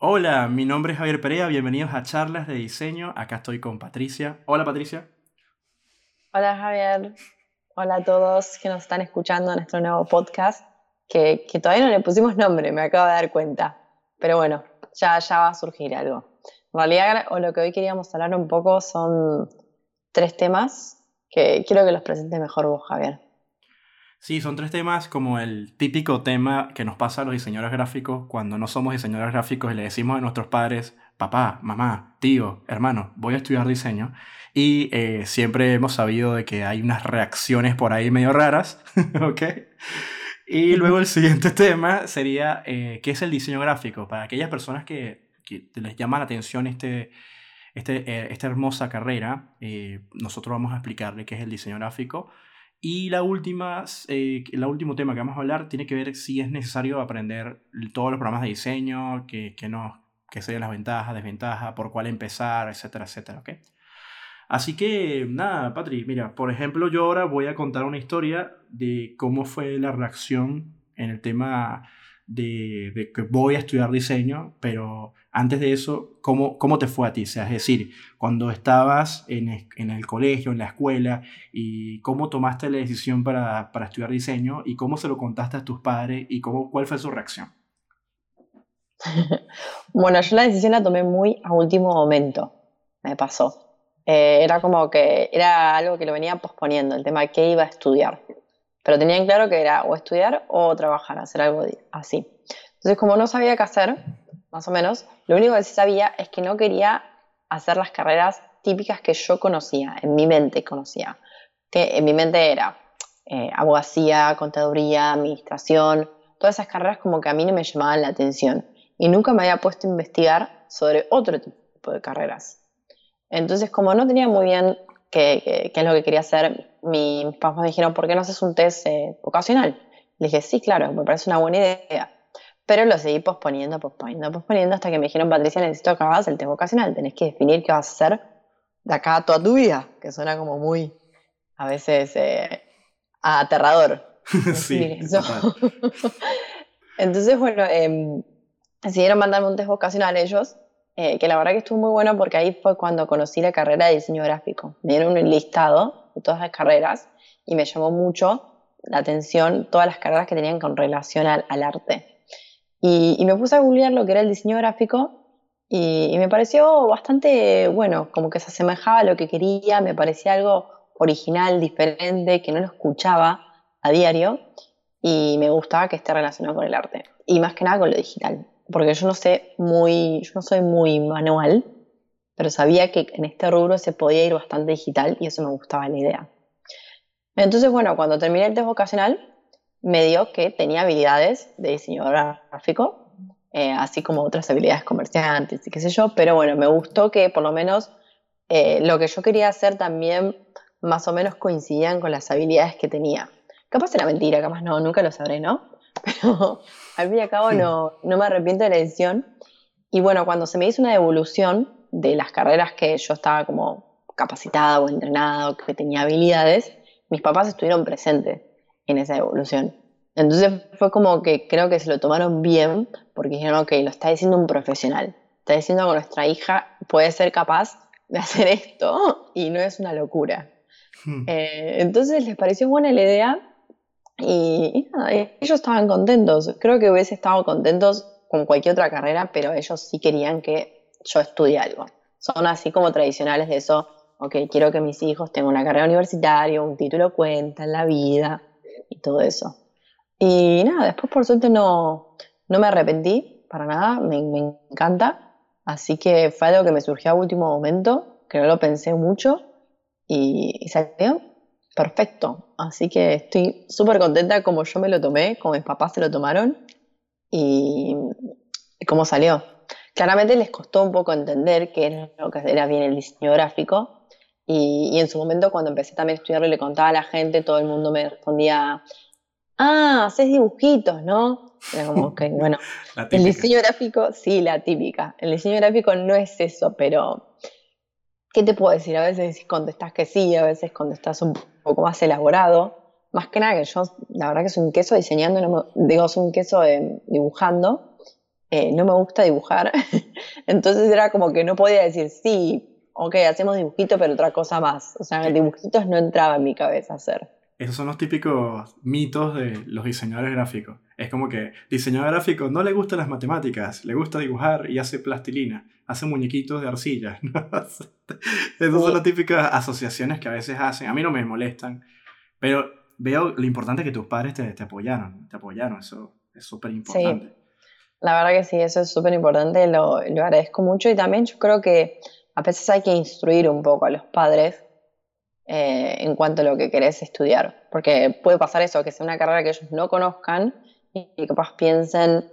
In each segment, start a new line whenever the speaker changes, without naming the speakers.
Hola, mi nombre es Javier Perea, bienvenidos a Charlas de Diseño. Acá estoy con Patricia. Hola Patricia.
Hola Javier. Hola a todos que nos están escuchando en nuestro nuevo podcast, que, todavía no le pusimos nombre, me acabo de dar cuenta. Pero bueno, ya, ya va a surgir algo. En realidad, o lo que hoy queríamos hablar un poco son tres temas que quiero que los presente mejor vos, Javier.
Sí, son tres temas como el típico tema que nos pasa a los diseñadores gráficos cuando no somos diseñadores gráficos y le decimos a nuestros padres, papá, mamá, tío, hermano, voy a estudiar diseño. Y eh, siempre hemos sabido de que hay unas reacciones por ahí medio raras, ¿ok? Y luego el siguiente tema sería, eh, ¿qué es el diseño gráfico? Para aquellas personas que, que les llama la atención este, este, eh, esta hermosa carrera, nosotros vamos a explicarle qué es el diseño gráfico y la última, eh, el último tema que vamos a hablar tiene que ver si es necesario aprender todos los programas de diseño, que, que, no, que serían las ventajas, desventajas, por cuál empezar, etcétera, etcétera, ¿ok? Así que, nada, Patri, mira, por ejemplo, yo ahora voy a contar una historia de cómo fue la reacción en el tema de, de que voy a estudiar diseño, pero antes de eso, ¿cómo, cómo te fue a ti? O sea, es decir, cuando estabas en, en, el colegio, en la escuela, y cómo tomaste la decisión para, para, estudiar diseño y cómo se lo contaste a tus padres y cómo, cuál fue su reacción.
bueno, yo la decisión la tomé muy a último momento, me pasó. Eh, era como que era algo que lo venía posponiendo, el tema de qué iba a estudiar. Pero tenían claro que era o estudiar o trabajar, hacer algo así. Entonces, como no sabía qué hacer, más o menos, lo único que sí sabía es que no quería hacer las carreras típicas que yo conocía, en mi mente conocía. Que en mi mente era eh, abogacía, contaduría, administración, todas esas carreras como que a mí no me llamaban la atención. Y nunca me había puesto a investigar sobre otro tipo de carreras. Entonces, como no tenía muy bien qué, es lo que quería hacer, mis papás me dijeron, ¿por qué no haces un test eh, vocacional? Le dije, sí, claro, me parece una buena idea. Pero lo seguí posponiendo, posponiendo, posponiendo hasta que me dijeron, Patricia, necesito que hagas el test vocacional. Tenés que definir qué vas a hacer de acá a toda tu vida, que suena como muy, a veces, eh, aterrador.
sí.
Entonces, bueno, eh, decidieron mandarme un test vocacional ellos, eh, que la verdad que estuvo muy bueno porque ahí fue cuando conocí la carrera de diseño gráfico. Me dieron un listado de todas las carreras y me llamó mucho la atención todas las carreras que tenían con relación al arte. Y, me puse a googlear lo que era el diseño gráfico y, me pareció bastante bueno, como que se asemejaba a lo que quería, me parecía algo original, diferente, que no lo escuchaba a diario y me gustaba que esté relacionado con el arte y más que nada con lo digital, porque yo no sé muy, yo no soy muy manual, pero sabía que en este rubro se podía ir bastante digital y eso me gustaba la idea. Entonces, bueno, cuando terminé el test vocacional, me dio que tenía habilidades de diseñador gráfico, eh, así como otras habilidades comerciantes y qué sé yo, pero bueno, me gustó que por lo menos eh, lo que yo quería hacer también más o menos coincidían con las habilidades que tenía. Capaz era mentira, capaz no, nunca lo sabré, ¿no? Pero al fin y al cabo no, no me arrepiento de la decisión. Y bueno, cuando se me hizo una devolución de las carreras que yo estaba como capacitada o entrenada o que tenía habilidades, mis papás estuvieron presentes en esa evolución. Entonces fue como que creo que se lo tomaron bien porque dijeron, ok, lo está diciendo un profesional. Está diciendo que nuestra hija puede ser capaz de hacer esto y no es una locura. Hmm. Eh, entonces les pareció buena la idea y, nada, ellos estaban contentos. Creo que hubiese estado contentos con cualquier otra carrera, pero ellos sí querían que yo estudie algo. Son así como tradicionales de eso, ok, quiero que mis hijos tengan una carrera universitaria, un título cuenta en la vida y todo eso. Y nada, después por suerte no, no me arrepentí para nada, me, me, encanta. Así que fue algo que me surgió a último momento, que no lo pensé mucho y, y salió perfecto. Así que estoy súper contenta como yo me lo tomé, como mis papás se lo tomaron y, y cómo salió. Claramente les costó un poco entender qué era lo que era bien el diseño gráfico, y, en su momento, cuando empecé también a estudiarlo y le contaba a la gente, todo el mundo me respondía, ah, haces dibujitos, ¿no? Era como que, bueno, el diseño gráfico, sí, la típica. El diseño gráfico no es eso, pero ¿qué te puedo decir? A veces contestas que sí, a veces contestas un poco más elaborado. Más que nada que yo, la verdad que soy un queso diseñando, digo, soy un queso dibujando. eh, no me gusta dibujar. Entonces era como que no podía decir, sí, ok, hacemos dibujito, pero otra cosa más. O sea, dibujitos no entraba en mi cabeza hacer.
Esos son los típicos mitos de los diseñadores gráficos. Es como que diseñador gráfico no le gustan las matemáticas, le gusta dibujar y hace plastilina, hace muñequitos de arcilla. Esas son las típicas asociaciones que a veces hacen. A mí no me molestan, pero veo lo importante que tus padres te, te apoyaron, te apoyaron, eso es súper importante. Sí,
la verdad que sí, eso es súper importante, lo, lo agradezco mucho y también yo creo que a veces hay que instruir un poco a los padres eh, en cuanto a lo que querés estudiar, porque puede pasar eso, que sea una carrera que ellos no conozcan y que capaz piensen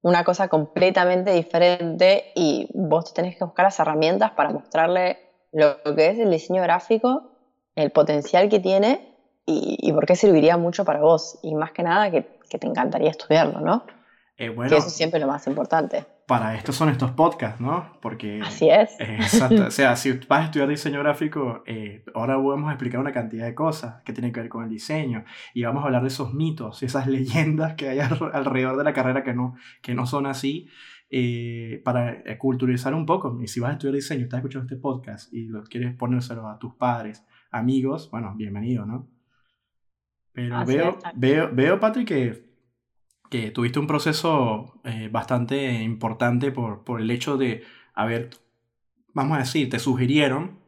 una cosa completamente diferente y vos tenés que buscar las herramientas para mostrarle lo que es el diseño gráfico, el potencial que tiene y, por qué serviría mucho para vos. Y más que nada que, que te encantaría estudiarlo, ¿no?
Eh, bueno,
que eso es siempre lo más importante.
Para esto son estos podcasts, ¿no? Porque...
Así es.
exacto. O sea, si vas a estudiar diseño gráfico, eh, ahora vamos a explicar una cantidad de cosas que tienen que ver con el diseño y vamos a hablar de esos mitos y esas leyendas que hay alrededor de la carrera que no, que no son así. Eh, para culturizar un poco. Y si vas a estudiar diseño, estás escuchando este podcast y lo quieres ponérselo a tus padres, amigos, bueno, bienvenido, ¿no? Pero veo, veo, veo, Patrick, que que tuviste un proceso eh, bastante importante por, por el hecho de haber, vamos a decir, te sugirieron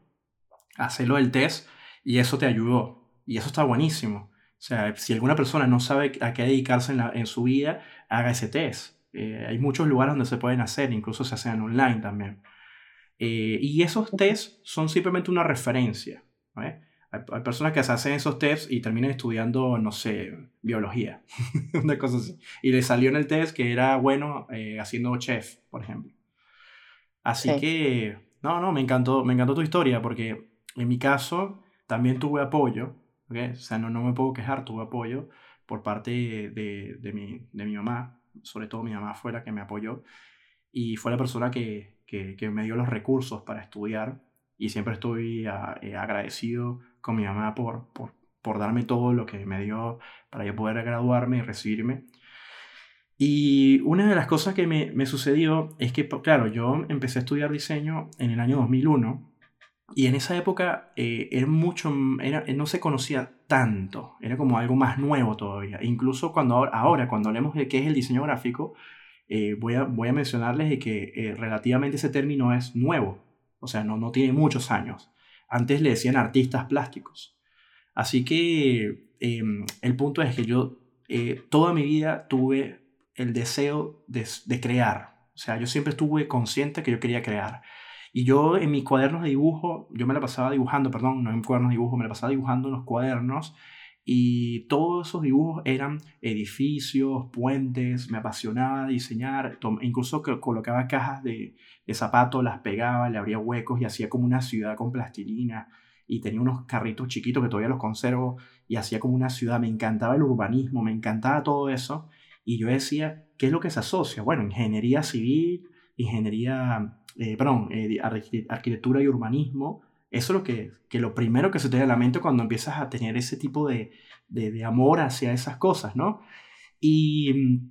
hacerlo el test y eso te ayudó. Y eso está buenísimo. O sea, si alguna persona no sabe a qué dedicarse en, en su vida, haga ese test. Eh, hay muchos lugares donde se pueden hacer, incluso se hacen online también. Eh, y esos tests son simplemente una referencia. ¿vale? Hay, personas que se hacen esos tests y terminan estudiando, no sé, biología, una cosa así. Y le salió en el test que era bueno eh, haciendo chef, por ejemplo. Así que, no, no, me encantó, me encantó tu historia porque en mi caso también tuve apoyo, ¿okay? o sea, no, no me puedo quejar, tuve apoyo por parte de, de, mi, de mi mamá, sobre todo mi mamá fue la que me apoyó y fue la persona que, que, que me dio los recursos para estudiar y siempre estoy ah, eh, agradecido con mi mamá por, por, por darme todo lo que me dio para yo poder graduarme y recibirme. Y una de las cosas que me, me, sucedió es que, claro, yo empecé a estudiar diseño en el año 2001 y en esa época eh, era mucho, era, no se conocía tanto, era como algo más nuevo todavía. incluso cuando ahora, cuando hablemos de qué es el diseño gráfico, eh, voy, a, voy a mencionarles que eh, relativamente ese término es nuevo, o sea, no, no tiene muchos años. Antes le decían artistas plásticos. Así que em, el punto es que yo eh, toda mi vida tuve el deseo de, de, crear. O sea, yo siempre estuve consciente que yo quería crear. Y yo en mis cuadernos de dibujo, yo me la pasaba dibujando, perdón, no en cuadernos de dibujo, me la pasaba dibujando en los cuadernos y todos esos dibujos eran edificios, puentes, me apasionaba diseñar, incluso colocaba cajas de, zapatos, las pegaba, le abría huecos y hacía como una ciudad con plastilina y tenía unos carritos chiquitos que todavía los conservo y hacía como una ciudad, me encantaba el urbanismo, me encantaba todo eso y yo decía, ¿qué es lo que se asocia? Bueno, ingeniería civil, ingeniería, eh, perdón, eh, arquitectura y urbanismo, eso es lo que, que lo primero que se te da a la mente cuando empiezas a tener ese tipo de, de, amor hacia esas cosas, ¿no? Y mm,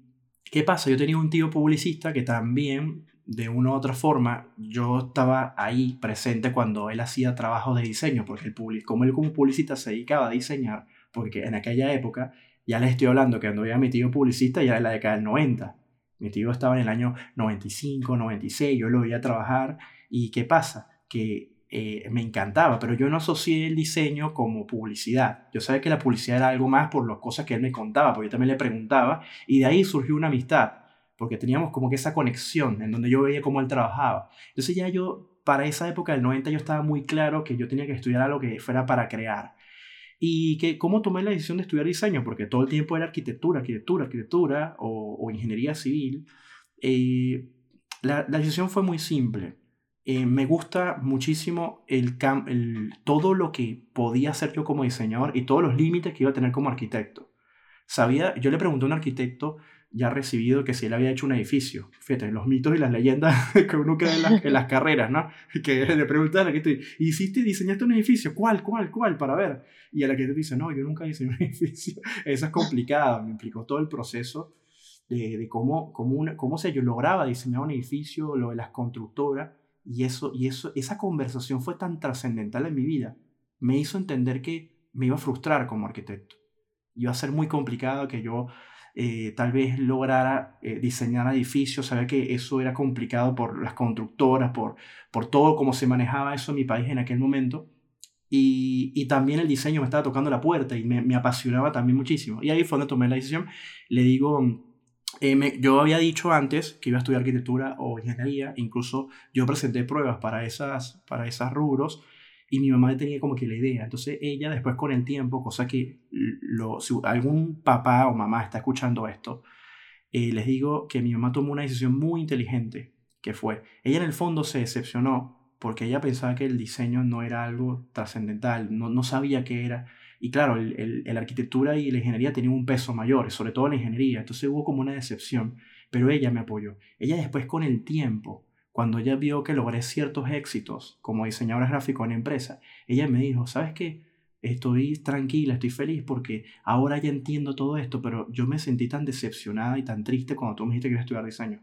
¿qué pasa? Yo tenía un tío publicista que también, de una u otra forma, yo estaba ahí presente cuando él hacía trabajos de diseño, porque el como él como publicista se dedicaba a diseñar, porque en aquella época, ya les estoy hablando que cuando había mi tío publicista ya era la década del 90. Mi tío estaba en el año 95, 96, yo lo veía trabajar y ¿qué pasa? Que eh, me encantaba, pero yo no asocié el diseño como publicidad. Yo sabía que la publicidad era algo más por las cosas que él me contaba, porque yo también le preguntaba, y de ahí surgió una amistad, porque teníamos como que esa conexión en donde yo veía cómo él trabajaba. Entonces ya yo, para esa época del 90, yo estaba muy claro que yo tenía que estudiar algo que fuera para crear. Y que, ¿cómo tomé la decisión de estudiar diseño? Porque todo el tiempo era arquitectura, arquitectura, arquitectura o, ingeniería civil. Eh, la, la decisión fue muy simple eh, me gusta muchísimo el, el, todo lo que podía hacer yo como diseñador y todos los límites que iba a tener como arquitecto. Sabía, yo le pregunté a un arquitecto ya recibido que si él había hecho un edificio. Fíjate, los mitos y las leyendas que uno crea en las, en las carreras, ¿no? Que le pregunté al arquitecto, ¿hiciste, diseñaste un edificio? ¿Cuál, cuál, cuál? Para ver. Y el arquitecto dice, no, yo nunca diseñé un edificio. Eso es complicado, me implicó todo el proceso de, cómo, cómo, una, cómo se yo lograba diseñar un edificio, lo de las constructoras, y, eso, y eso, esa conversación fue tan trascendental en mi vida. Me hizo entender que me iba a frustrar como arquitecto. Iba a ser muy complicado que yo eh, tal vez lograra eh, diseñar edificios, sabía que eso era complicado por las constructoras, por, por todo cómo se manejaba eso en mi país en aquel momento. Y, y, también el diseño me estaba tocando la puerta y me, me, apasionaba también muchísimo. Y ahí fue donde tomé la decisión. Le digo, eh, yo había dicho antes que iba a estudiar arquitectura o ingeniería, incluso yo presenté pruebas para esas, para esas rubros y mi mamá tenía como que la idea. Entonces ella después con el tiempo, cosa que lo, si algún papá o mamá está escuchando esto, eh, les digo que mi mamá tomó una decisión muy inteligente, que fue, ella en el fondo se decepcionó porque ella pensaba que el diseño no era algo trascendental, no, no sabía qué era. Y claro, el, la arquitectura y la ingeniería tenían un peso mayor, sobre todo la ingeniería, entonces hubo como una decepción, pero ella me apoyó. Ella después con el tiempo, cuando ella vio que logré ciertos éxitos como diseñadora gráfica en empresa, ella me dijo, ¿sabes qué? Estoy tranquila, estoy feliz porque ahora ya entiendo todo esto, pero yo me sentí tan decepcionada y tan triste cuando tú me dijiste que iba a estudiar diseño.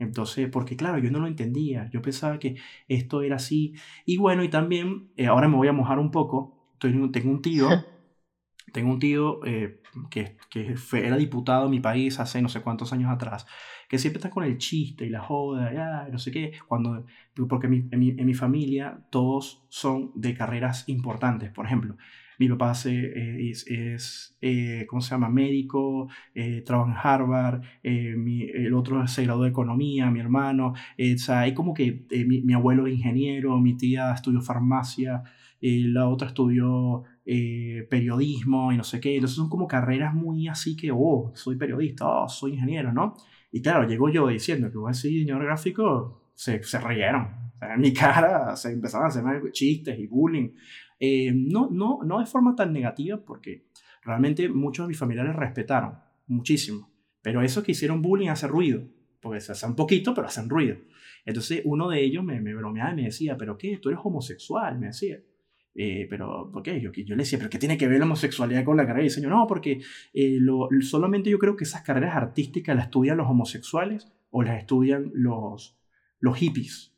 Entonces, porque claro, yo no lo entendía, yo pensaba que esto era así. Y bueno, y también, eh, ahora me voy a mojar un poco, tengo un tío, tengo un tío eh, que, que era diputado en mi país hace no sé cuántos años atrás, que siempre está con el chiste y la joda, ya, no sé qué, cuando, porque en mi, en mi, familia todos son de carreras importantes, por ejemplo, mi papá eh, es, es eh, ¿cómo se llama?, médico, eh, trabaja en Harvard, mi, el otro se graduó de economía, mi hermano, o sea, hay como que mi, mi, abuelo es ingeniero, mi tía estudió farmacia, la otra estudió periodismo y no sé qué, entonces son como carreras muy así que, oh, soy periodista, oh, soy ingeniero, ¿no? Y claro, llego yo diciendo que voy a ser diseñador gráfico, se, se rieron. en mi cara se empezaron a hacer chistes y bullying. Eh, no, no, no de forma tan negativa, porque realmente muchos de mis familiares respetaron muchísimo. Pero eso que hicieron bullying hace ruido, porque se hace un poquito, pero hacen ruido. Entonces uno de ellos me, me bromeaba y me decía, ¿pero qué? ¿Tú eres homosexual? Me decía. Eh, pero, ¿por qué? Yo, yo le decía, ¿pero qué tiene que ver la homosexualidad con la carrera de diseño? No, porque eh, lo, solamente yo creo que esas carreras artísticas las estudian los homosexuales o las estudian los, los hippies.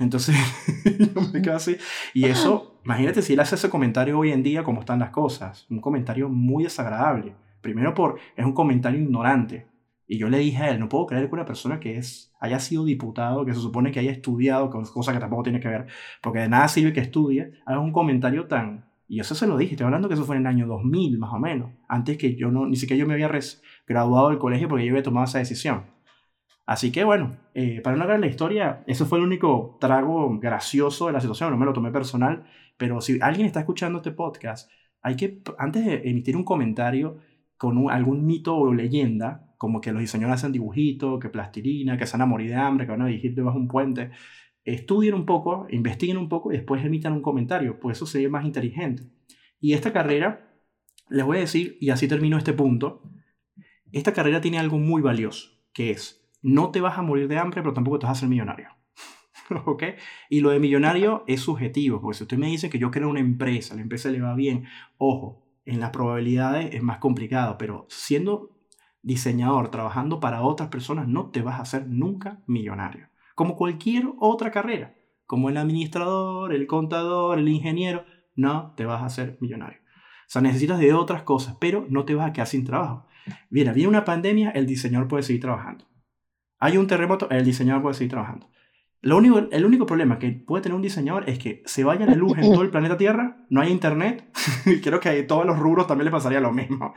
Entonces, yo me quedo así. Y eso, imagínate si él hace ese comentario hoy en día, cómo están las cosas. Un comentario muy desagradable. Primero, por, es un comentario ignorante. Y yo le dije a él, no puedo creer que una persona que es, haya sido diputado, que se supone que haya estudiado, cosa que tampoco tiene que ver, porque de nada sirve que estudie, haga un comentario tan... Y eso se lo dije, estoy hablando que eso fue en el año 2000 más o menos, antes que yo no, ni siquiera yo me había graduado del colegio porque yo había tomado esa decisión. Así que bueno, eh, para no hablar la historia, eso fue el único trago gracioso de la situación, no me lo tomé personal, pero si alguien está escuchando este podcast, hay que, antes de emitir un comentario con algún mito o leyenda, como que los diseñadores hacen dibujitos, que plastilina, que se van a morir de hambre, que van a dirigir debajo de un puente. Estudien un poco, investiguen un poco y después emitan un comentario, pues eso sería más inteligente. Y esta carrera, les voy a decir, y así termino este punto, esta carrera tiene algo muy valioso, que es, no te vas a morir de hambre, pero tampoco te vas a hacer millonario. ¿Ok? Y lo de millonario es subjetivo, porque si usted me dice que yo creo una empresa, la empresa le va bien, ojo, en las probabilidades es más complicado, pero siendo diseñador trabajando para otras personas, no te vas a hacer nunca millonario. Como cualquier otra carrera, como el administrador, el contador, el ingeniero, no te vas a hacer millonario. O sea, necesitas de otras cosas, pero no te vas a quedar sin trabajo. Bien, viene una pandemia, el diseñador puede seguir trabajando. Hay un terremoto, el diseñador puede seguir trabajando. Lo único, el único problema que puede tener un diseñador es que se vaya la luz en todo el planeta Tierra, no hay internet, y creo que a todos los rubros también le pasaría lo mismo.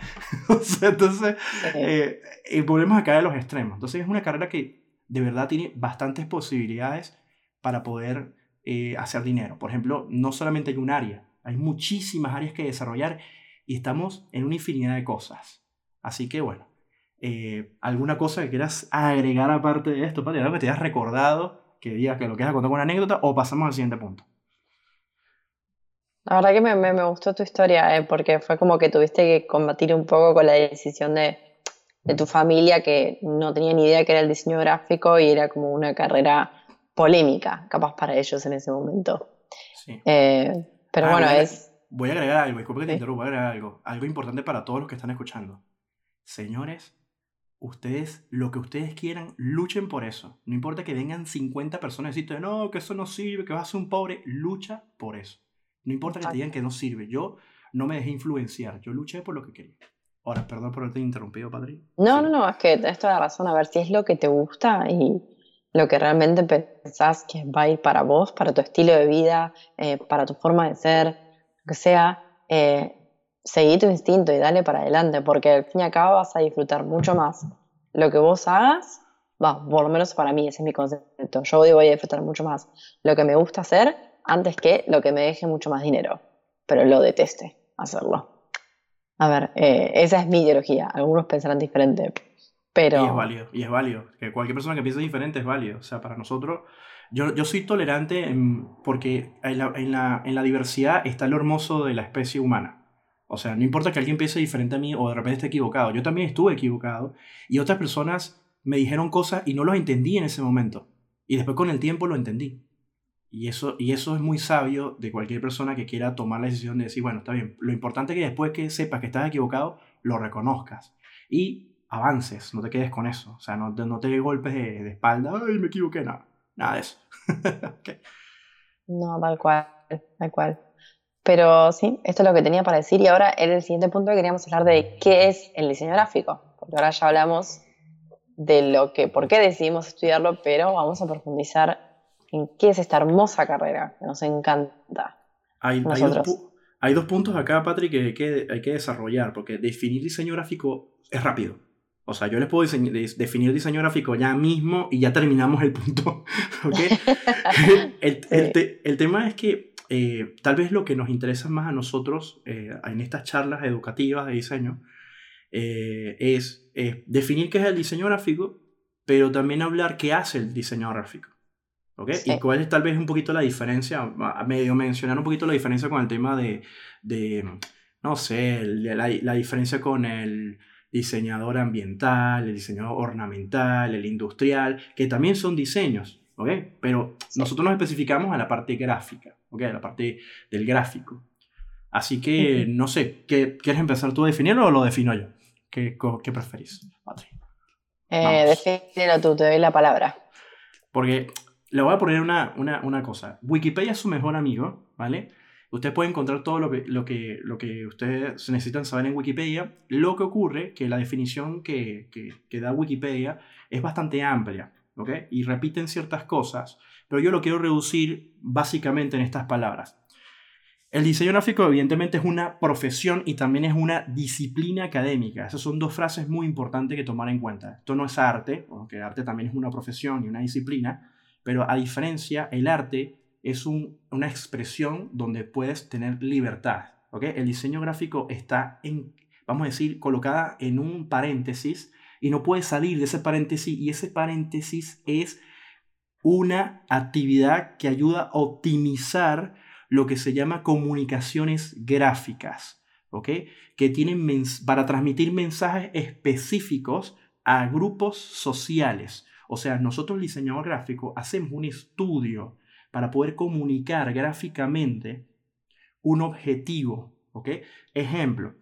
Entonces, eh, el problema es acá de los extremos. Entonces, es una carrera que de verdad tiene bastantes posibilidades para poder eh, hacer dinero. Por ejemplo, no solamente hay un área, hay muchísimas áreas que desarrollar y estamos en una infinidad de cosas. Así que, bueno, eh, ¿alguna cosa que quieras agregar aparte de esto, Pati? Algo que te hayas recordado que digas que lo quieras contar con una anécdota o pasamos al siguiente punto.
La verdad que me, me, gustó tu historia, eh, porque fue como que tuviste que combatir un poco con la decisión de, de, tu familia que no tenía ni idea que era el diseño gráfico y era como una carrera polémica, capaz para ellos en ese momento. Sí. Eh, pero ah, bueno, es...
Voy a agregar algo, disculpe que te interrumpa, voy a agregar algo. Algo importante para todos los que están escuchando. Señores, ustedes, lo que ustedes quieran, luchen por eso. No importa que vengan 50 personas y decirte, no, que eso no sirve, que vas a ser un pobre, lucha por eso. No importa que te digan que no sirve. Yo no me dejé influenciar, yo luché por lo que quería. Ahora, perdón por haberte interrumpido, Padre.
No, no, no, es que toda la razón. A ver si es lo que te gusta y lo que realmente pensás que va a ir para vos, para tu estilo de vida, eh, para tu forma de ser, lo que sea, eh, seguí tu instinto y dale para adelante, porque al fin y al cabo vas a disfrutar mucho más lo que vos hagas, va, por lo menos para mí, ese es mi concepto. Yo voy a disfrutar mucho más lo que me gusta hacer antes que lo que me deje mucho más dinero, pero lo deteste hacerlo. A ver, eh, esa es mi ideología. Algunos pensarán diferente, pero...
Y es válido, y es válido. Que cualquier persona que piense diferente es válido. O sea, para nosotros, yo, yo soy tolerante porque en la, en, la, en la diversidad está lo hermoso de la especie humana. O sea, no importa que alguien piense diferente a mí o de repente esté equivocado. Yo también estuve equivocado y otras personas me dijeron cosas y no lo entendí en ese momento. Y después con el tiempo lo entendí. Y eso, y eso es muy sabio de cualquier persona que quiera tomar la decisión de decir, bueno, está bien. Lo importante es que después que sepas que estás equivocado, lo reconozcas. Y avances, no te quedes con eso. O sea, no, no te golpes de, espalda, ay, me equivoqué, nada. Nada de eso.
No, tal cual, tal cual. Pero sí, esto es lo que tenía para decir y ahora en el siguiente punto queríamos hablar de qué es el diseño gráfico, porque ahora ya hablamos de lo que, por qué decidimos estudiarlo, pero vamos a profundizar en qué es esta hermosa carrera que nos encanta.
Hay, hay, dos, hay dos, puntos acá, Patrick, que hay, que hay que desarrollar, porque definir diseño gráfico es rápido. O sea, yo les puedo definir diseño gráfico ya mismo y ya terminamos el punto. el, el, el, tema es que eh, tal vez lo que nos interesa más a nosotros eh, en estas charlas educativas de diseño eh, es, definir qué es el diseño gráfico, pero también hablar qué hace el diseño gráfico. ¿ok? Y cuál es tal vez un poquito la diferencia, medio mencionar un poquito la diferencia con el tema de, de no sé, la, la diferencia con el diseñador ambiental, el diseñador ornamental, el industrial, que también son diseños, ¿ok? Pero nosotros nos especificamos a la parte gráfica. ¿Ok? La parte del gráfico. Así que, no sé, ¿qué, ¿quieres empezar tú a definirlo o lo defino yo? ¿Qué, qué preferís, Patri?
Eh, tú, te doy la palabra.
Porque le voy a poner una, una, una, cosa. Wikipedia es su mejor amigo, ¿vale? Usted puede encontrar todo lo que, lo, que, lo que ustedes necesitan saber en Wikipedia. Lo que ocurre que la definición que, que, que da Wikipedia es bastante amplia, ¿ok? Y repiten ciertas cosas pero yo lo quiero reducir básicamente en estas palabras. El diseño gráfico evidentemente es una profesión y también es una disciplina académica. Esas son dos frases muy importantes que tomar en cuenta. Esto no es arte, aunque arte también es una profesión y una disciplina, pero a diferencia, el arte es una expresión donde puedes tener libertad. ¿okay? El diseño gráfico está, en, vamos a decir, colocada en un paréntesis y no puede salir de ese paréntesis y ese paréntesis es una actividad que ayuda a optimizar lo que se llama comunicaciones gráficas, ¿ok? Que tienen para transmitir mensajes específicos a grupos sociales. O sea, nosotros el diseñador gráfico hacemos un estudio para poder comunicar gráficamente un objetivo, ¿ok? Ejemplo,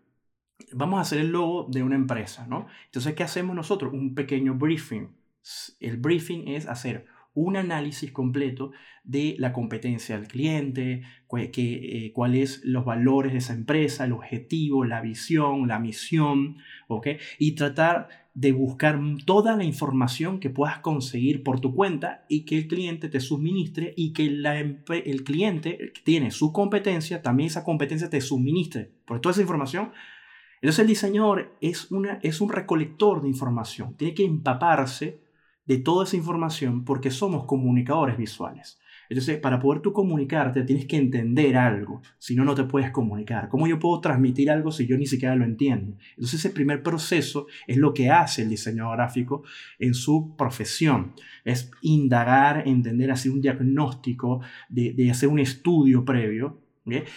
vamos a hacer el logo de una empresa, ¿no? Entonces, ¿qué hacemos nosotros? Un pequeño briefing. El briefing es hacer un análisis completo de la competencia del cliente, eh, cuáles los valores de esa empresa, el objetivo, la visión, la misión, ¿ok? Y tratar de buscar toda la información que puedas conseguir por tu cuenta y que el cliente te suministre y que el cliente que tiene su competencia, también esa competencia te suministre por toda esa información. Entonces el diseñador es, una, es un recolector de información, tiene que empaparse de toda esa información porque somos comunicadores visuales. Entonces, para poder tú comunicarte, tienes que entender algo, si no, no te puedes comunicar. ¿Cómo yo puedo transmitir algo si yo ni siquiera lo entiendo? Entonces, ese primer proceso es lo que hace el diseñador gráfico en su profesión. Es indagar, entender, hacer un diagnóstico, de, hacer un estudio previo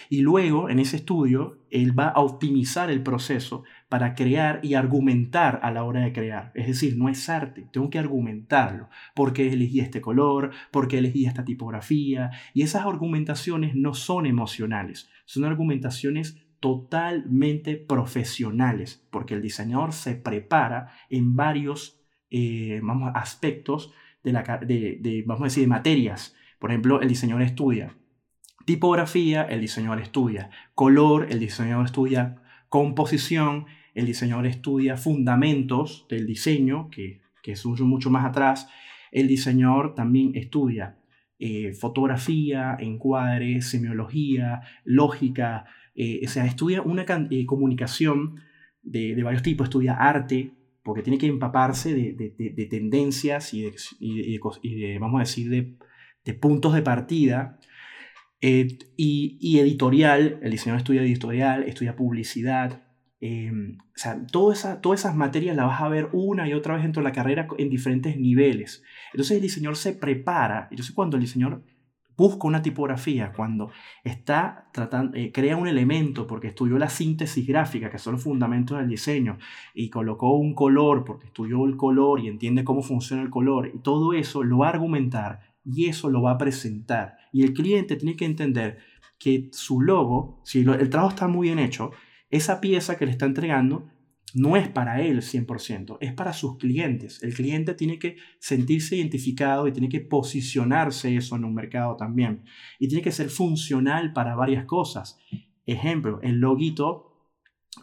y luego, en ese estudio, él va a optimizar el proceso para crear y argumentar a la hora de crear. Es decir, no es arte, tengo que argumentarlo. ¿Por qué elegí este color? ¿Por qué elegí esta tipografía? Y esas argumentaciones no son emocionales, son argumentaciones totalmente profesionales, porque el diseñador se prepara en varios eh, vamos, aspectos de, la, de, vamos a decir, materias. Por ejemplo, el diseñador estudia tipografía, el diseñador estudia color, el diseñador estudia composición, el diseñador estudia fundamentos del diseño, que, que es mucho más atrás, el diseñador también estudia eh, fotografía, encuadre, semiología, lógica, eh, o sea, estudia una eh, comunicación de, varios tipos, estudia arte, porque tiene que empaparse de, tendencias y de, vamos a decir, de, puntos de partida. y, editorial, el diseñador estudia editorial, estudia publicidad, Em, o sea, todas esas materias las vas a ver una y otra vez dentro de la carrera en diferentes niveles. Entonces el diseñador se prepara. Entonces cuando el diseñador busca una tipografía, cuando está tratando, eh, crea un elemento porque estudió la síntesis gráfica, que son los fundamentos del diseño, y colocó un color porque estudió el color y entiende cómo funciona el color, y todo eso lo va a argumentar y eso lo va a presentar. Y el cliente tiene que entender que su logo, si el trabajo está muy bien hecho, esa pieza que le está entregando no es para él 100%, es para sus clientes. El cliente tiene que sentirse identificado y tiene que posicionarse eso en un mercado también. Y tiene que ser funcional para varias cosas. Ejemplo, el loguito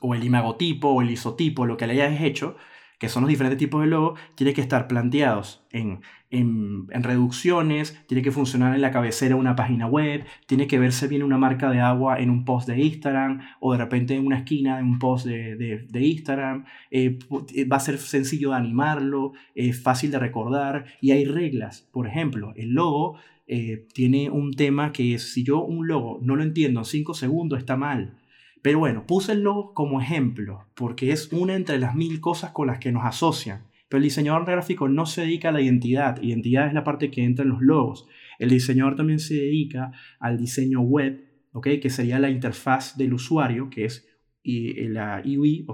o el imagotipo o el isotipo, lo que le hayas hecho, que son los diferentes tipos de logo, tiene que estar planteados en, en, reducciones, tiene que funcionar en la cabecera de una página web, tiene que verse bien una marca de agua en un post de Instagram o de repente en una esquina de un post de, de, Instagram. Eh, eh, va a ser sencillo de animarlo, es fácil de recordar y hay reglas. Por ejemplo, el logo eh, tiene un tema que es, si yo un logo no lo entiendo en 5 segundos está mal. Pero bueno, puse el logo como ejemplo, porque es una entre las mil cosas con las que nos asocian. Pero el diseñador gráfico no se dedica a la identidad. Identidad es la parte que entra en los logos. El diseñador también se dedica al diseño web. Que sería la interfaz del usuario, que es la UI.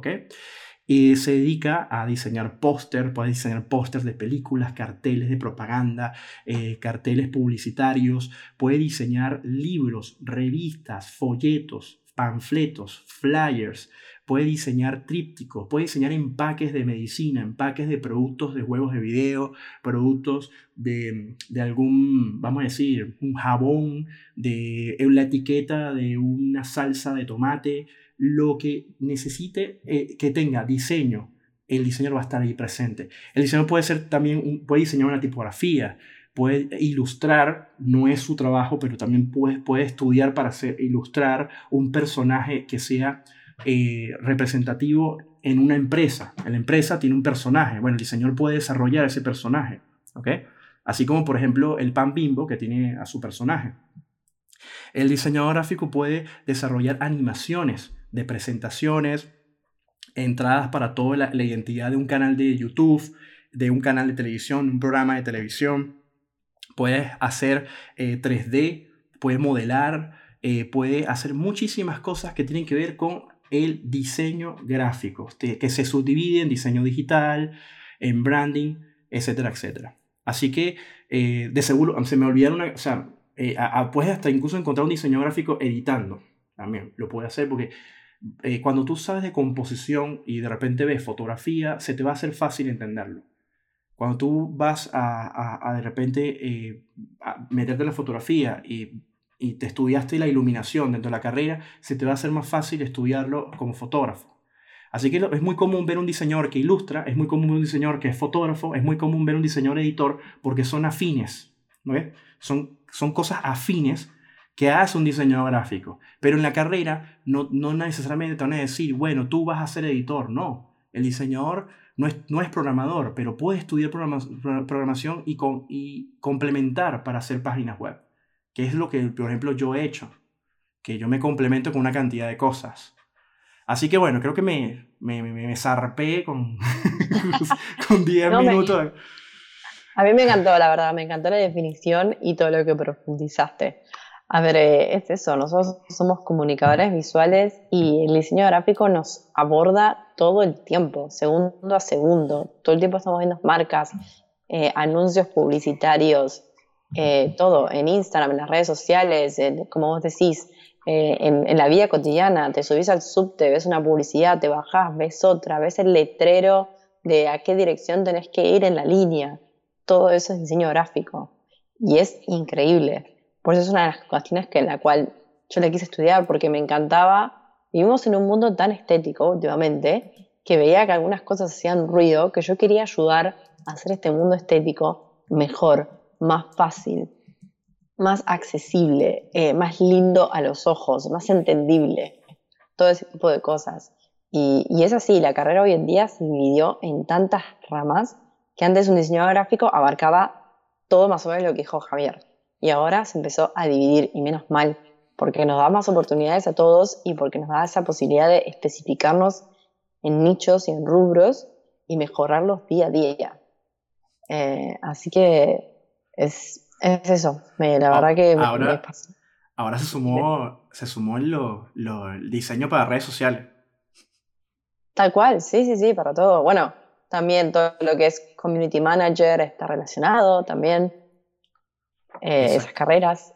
Y se dedica a diseñar póster, puede diseñar pósters de películas, carteles de propaganda, eh, carteles publicitarios, puede diseñar libros, revistas, folletos, panfletos, flyers, puede diseñar trípticos, puede diseñar empaques de medicina, empaques de productos de juegos de video, productos de, algún, vamos a decir, un jabón, de la etiqueta de una salsa de tomate, lo que necesite eh, que tenga diseño, el diseñador va a estar ahí presente. El diseñador puede ser también, puede diseñar una tipografía, puede ilustrar, no es su trabajo, pero también puede, puede estudiar para hacer, ilustrar un personaje que sea eh, representativo en una empresa. La empresa tiene un personaje, bueno, el diseñador puede desarrollar ese personaje, ¿ok? Así como, por ejemplo, el pan bimbo que tiene a su personaje. El diseñador gráfico puede desarrollar animaciones de presentaciones, entradas para toda la, identidad de un canal de YouTube, de un canal de televisión, un programa de televisión, puedes hacer 3D, eh, puedes modelar, eh, puede hacer muchísimas cosas que tienen que ver con el diseño gráfico, que se subdivide en diseño digital, en branding, etcétera, etcétera. Así que eh, de seguro, se me olvidaron, o sea, puedes hasta incluso encontrar un diseño gráfico editando, también lo puedes hacer porque cuando tú sabes de composición y de repente ves fotografía, se te va a hacer fácil entenderlo. Cuando tú vas a, de repente eh, meterte en la fotografía y, te estudiaste la iluminación dentro de la carrera, se te va a hacer más fácil estudiarlo como fotógrafo. Así que es muy común ver un diseñador que ilustra, es muy común ver un diseñador que es fotógrafo, es muy común ver un diseñador editor porque son afines, ¿no Son, son cosas afines que hace un diseñador gráfico. Pero en la carrera no, no necesariamente te van a decir, bueno, tú vas a ser editor, no. El diseñador no es, no es programador, pero puede estudiar programación y, con, y complementar para hacer páginas web, que es lo que, por ejemplo, yo he hecho, que yo me complemento con una cantidad de cosas. Así que bueno, creo que me, me, me, zarpé con, con 10 minutos.
a mí me encantó, la verdad, me encantó la definición y todo lo que profundizaste. A ver, eh, es eso, nosotros somos comunicadores visuales y el diseño gráfico nos aborda todo el tiempo, segundo a segundo. Todo el tiempo estamos viendo marcas, eh, anuncios publicitarios, eh, todo, en Instagram, en las redes sociales, como vos decís, eh, en, la vida cotidiana. Te subís al subte, ves una publicidad, te bajás, ves otra, ves el letrero de a qué dirección tenés que ir en la línea. Todo eso es diseño gráfico. Y es increíble. Por eso es una de las cuestiones que en la cual yo le quise estudiar, porque me encantaba. Vivimos en un mundo tan estético últimamente que veía que algunas cosas hacían ruido, que yo quería ayudar a hacer este mundo estético mejor, más fácil, más accesible, eh, más lindo a los ojos, más entendible, todo ese tipo de cosas. Y, es así, la carrera hoy en día se dividió en tantas ramas que antes un diseñador gráfico abarcaba todo más o menos lo que dijo Javier. Y ahora se empezó a dividir, y menos mal, porque nos da más oportunidades a todos y porque nos da esa posibilidad de especificarnos en nichos y en rubros y mejorarlos día a día. Eh, así que es, eso, la ah, verdad que
ahora, Ahora se sumó, se sumó lo, el diseño para redes sociales.
Tal cual, sí, sí, sí, para todo. Bueno, también todo lo que es community manager está relacionado también. Eh, esas carreras.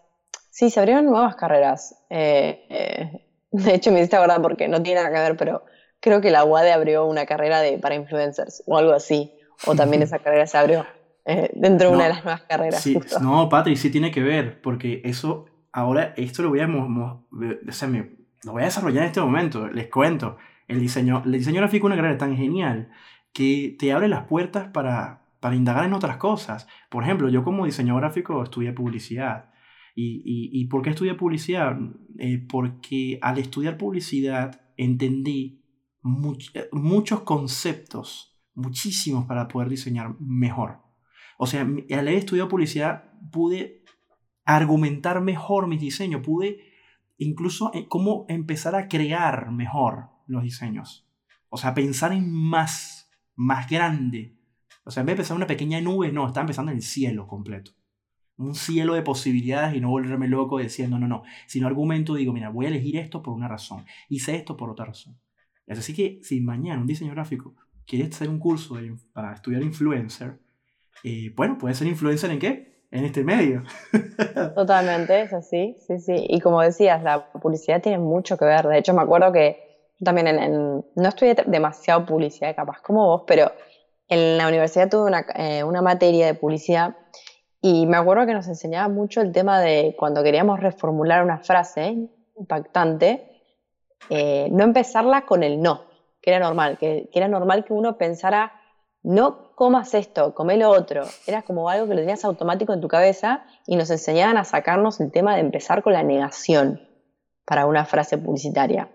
Sí, se abrieron nuevas carreras. Eh, de hecho, me hiciste acordar porque no tiene nada que ver, pero creo que la UADE abrió una carrera de, para influencers o algo así. O también esa carrera se abrió eh, dentro de una de las nuevas carreras.
Sí, no, Patri, sí tiene que ver, porque eso, ahora, esto lo voy a, o sea, lo voy a desarrollar en este momento, les cuento. El diseño, el diseño gráfico es una carrera tan genial que te abre las puertas para, para indagar en otras cosas. Por ejemplo, yo como diseñador gráfico estudié publicidad. ¿Y, y, y por qué estudié publicidad? Eh, porque al estudiar publicidad entendí eh, muchos conceptos, muchísimos para poder diseñar mejor. O sea, al haber estudiado publicidad pude argumentar mejor mis diseños, pude incluso eh, cómo empezar a crear mejor los diseños. O sea, pensar en más, más grande. O sea, en vez de pensar en una pequeña nube, no, estaba pensando en el cielo completo. Un cielo de posibilidades y no volverme loco diciendo, no, no, sino argumento, digo, mira, voy a elegir esto por una razón, hice esto por otra razón. Así que si mañana un diseño gráfico quiere hacer un curso para estudiar influencer, eh, bueno, puede ser influencer en qué? En este medio.
Totalmente, es así, sí, sí. Y como decías, la publicidad tiene mucho que ver. De hecho, me acuerdo que también en, no estudié demasiado publicidad, capaz como vos, pero en la universidad tuve una, eh, una materia de publicidad y me acuerdo que nos enseñaba mucho el tema de cuando queríamos reformular una frase impactante, eh, no empezarla con el no, que era normal, que, era normal que uno pensara, no comas esto, come lo otro. Era como algo que lo tenías automático en tu cabeza y nos enseñaban a sacarnos el tema de empezar con la negación para una frase publicitaria.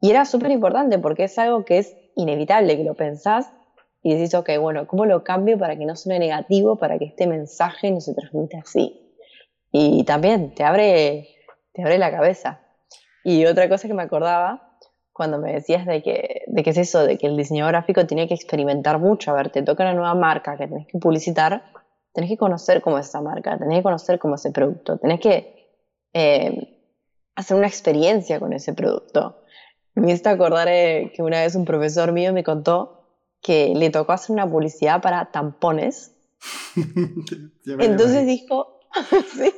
Y era súper importante porque es algo que es inevitable, que lo pensás y decís, ok, bueno, ¿cómo lo cambio para que no suene negativo, para que este mensaje no se transmita así? Y también te abre, te abre la cabeza. Y otra cosa que me acordaba, cuando me decías de que, de que es eso, de que el diseñador gráfico tiene que experimentar mucho, a ver, te toca una nueva marca que tenés que publicitar, tenés que conocer cómo es esa marca, tenés que conocer cómo es ese producto, tenés que eh, hacer una experiencia con ese producto. Me hizo acordar eh, que una vez un profesor mío me contó que le tocó hacer una publicidad para tampones. Entonces dijo, sí,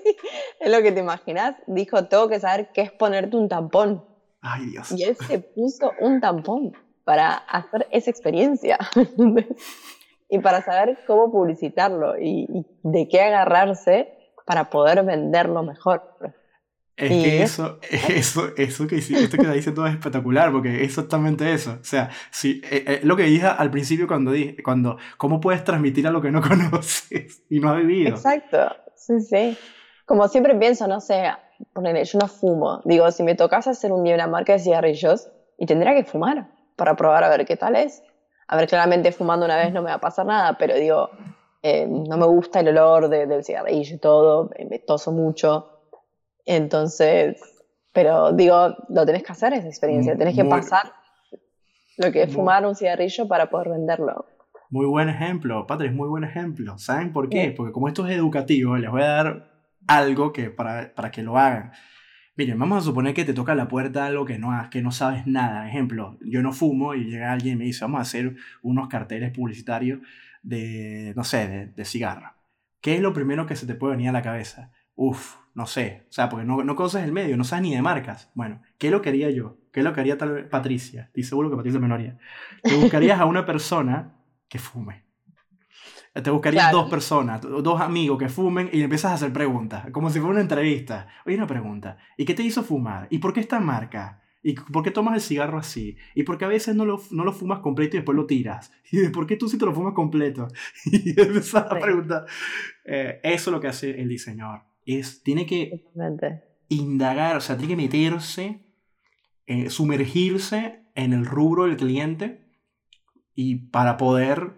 es lo que te imaginas. Dijo, tengo que saber qué es ponerte un tampón.
Ay, Dios.
Y él se puso un tampón para hacer esa experiencia. y para saber cómo publicitarlo y, de qué agarrarse para poder venderlo mejor.
Es que eso, eso, eso que esto que dice todo es espectacular, porque es exactamente eso. O sea, si, eh, eh, lo que dije al principio cuando dije, cuando, ¿cómo puedes transmitir a lo que no conoces y no has vivido?
Exacto, Sí, sí. Como siempre pienso, no sé, ponele, yo no fumo. Digo, si me tocase hacer un día una marca de cigarrillos, y tendría que fumar para probar a ver qué tal es. A ver, claramente fumando una vez no me va a pasar nada, pero digo, eh, no me gusta el olor del cigarrillo y todo, me toso mucho. Entonces, pero digo, lo tenés que hacer esa experiencia, tenés que pasar lo que es fumar un cigarrillo para poder venderlo.
Muy buen ejemplo, Patrick, muy buen ejemplo. ¿Saben por qué? Porque como esto es educativo, les voy a dar algo que para, para que lo hagan. Miren, vamos a suponer que te toca la puerta algo que no, que no sabes nada. Ejemplo, yo no fumo y llega alguien y me dice, vamos a hacer unos carteles publicitarios de, no sé, de, de cigarro. ¿Qué es lo primero que se te puede venir a la cabeza? Uf, no sé, o sea, porque no, no conoces el medio, no sabes ni de marcas. Bueno, ¿qué lo quería yo? ¿Qué lo quería tal vez Patricia? Dice seguro que Patricia Menoria. Te buscarías a una persona que fume. Te buscarías dos personas, dos amigos que fumen y empiezas a hacer preguntas, como si fuera una entrevista. Oye, una pregunta. ¿Y qué te hizo fumar? ¿Y por qué esta marca? ¿Y por qué tomas el cigarro así? ¿Y por qué a veces no lo, no lo fumas completo y después lo tiras? ¿Y por qué tú sí te lo fumas completo? Y empiezas a preguntar. Eh, eso es lo que hace el diseñador. Es, tiene que indagar, o sea, tiene que meterse, eh, sumergirse en el rubro del cliente y para poder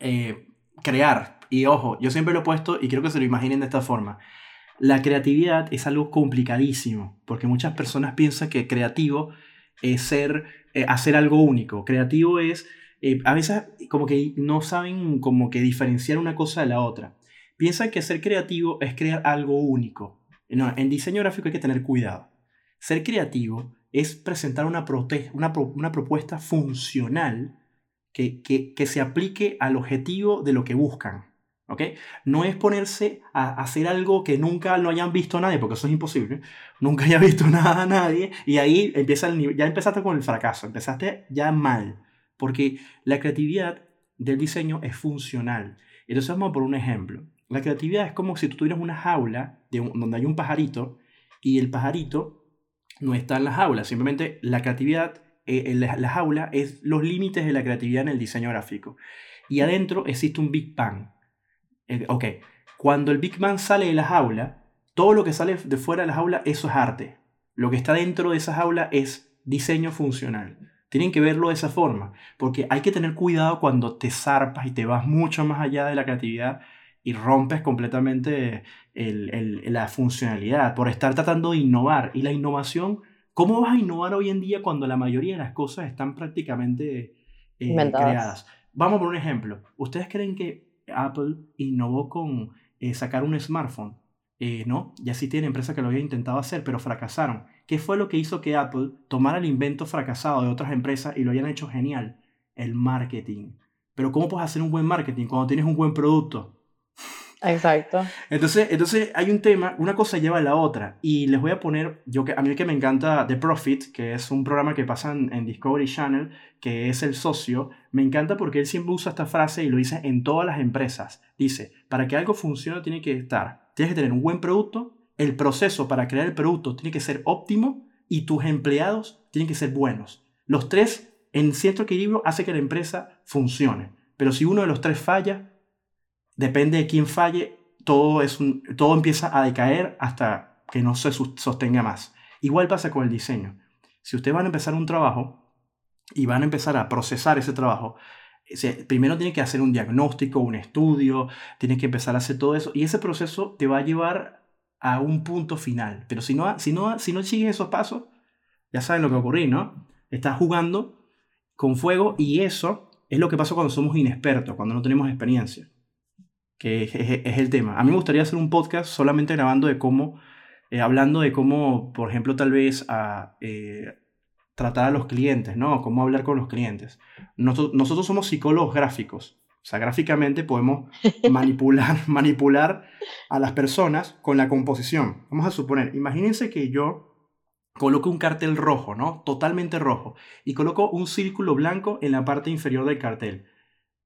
eh, crear. Y ojo, yo siempre lo he puesto y quiero que se lo imaginen de esta forma. La creatividad es algo complicadísimo, porque muchas personas piensan que creativo es ser, eh, hacer algo único. Creativo es, a veces como que no saben como que diferenciar una cosa de la otra. Piensan que ser creativo es crear algo único. No, en diseño gráfico hay que tener cuidado. Ser creativo es presentar una, propuesta funcional que, se aplique al objetivo de lo que buscan. ¿ok? No es ponerse a hacer algo que nunca lo hayan visto nadie, porque eso es imposible. Nunca haya visto nada a nadie y ahí empieza el ya empezaste con el fracaso, empezaste ya mal, porque la creatividad del diseño es funcional. Entonces vamos por un ejemplo. La creatividad es como si tú tuvieras una jaula de donde hay un pajarito y el pajarito no está en la jaula, simplemente la creatividad eh, la, jaula es los límites de la creatividad en el diseño gráfico. Y adentro existe un Big Bang. Eh, ok, cuando el Big Bang sale de la jaula, todo lo que sale de fuera de la jaula, eso es arte. Lo que está dentro de esa jaula es diseño funcional. Tienen que verlo de esa forma, porque hay que tener cuidado cuando te zarpas y te vas mucho más allá de la creatividad y rompes completamente la funcionalidad por estar tratando de innovar. Y la innovación ¿Cómo vas a innovar hoy en día cuando la mayoría de las cosas están prácticamente eh, creadas? Vamos por un ejemplo. ¿Ustedes creen que Apple innovó con eh, sacar un smartphone? Eh, no, ya sí tiene empresas que lo habían intentado hacer, pero fracasaron. ¿Qué fue lo que hizo que Apple tomara el invento fracasado de otras empresas y lo hayan hecho genial? El marketing. Pero ¿cómo puedes hacer un buen marketing cuando tienes un buen producto?
Exacto.
Entonces, entonces hay un tema, una cosa lleva a la otra. Y les voy a poner, yo que a mí que me encanta The Profit, que es un programa que pasa en, Discovery Channel, que es el socio, me encanta porque él siempre usa esta frase y lo dice en todas las empresas. Dice, para que algo funcione tiene que estar, tienes que tener un buen producto, el proceso para crear el producto tiene que ser óptimo y tus empleados tienen que ser buenos. Los tres, en cierto equilibrio, hace que la empresa funcione. Pero si uno de los tres falla, depende de quién falle, todo, es un, todo empieza a decaer hasta que no se sostenga más. Igual pasa con el diseño. Si ustedes van a empezar un trabajo y van a empezar a procesar ese trabajo, primero tiene que hacer un diagnóstico, un estudio, tiene que empezar a hacer todo eso y ese proceso te va a llevar a un punto final. Pero si no, si no, si no sigues esos pasos, ya saben lo que va a ocurrir, ¿no? Estás jugando con fuego y eso es lo que pasa cuando somos inexpertos, cuando no tenemos experiencia que es, el tema. A mí me gustaría hacer un podcast solamente grabando de cómo, eh, hablando de cómo, por ejemplo, tal vez a, eh, tratar a los clientes, ¿no? Cómo hablar con los clientes. Nosotros, nosotros somos psicólogos gráficos. O sea, gráficamente podemos manipular, manipular a las personas con la composición. Vamos a suponer, imagínense que yo coloco un cartel rojo, ¿no? Totalmente rojo. Y coloco un círculo blanco en la parte inferior del cartel.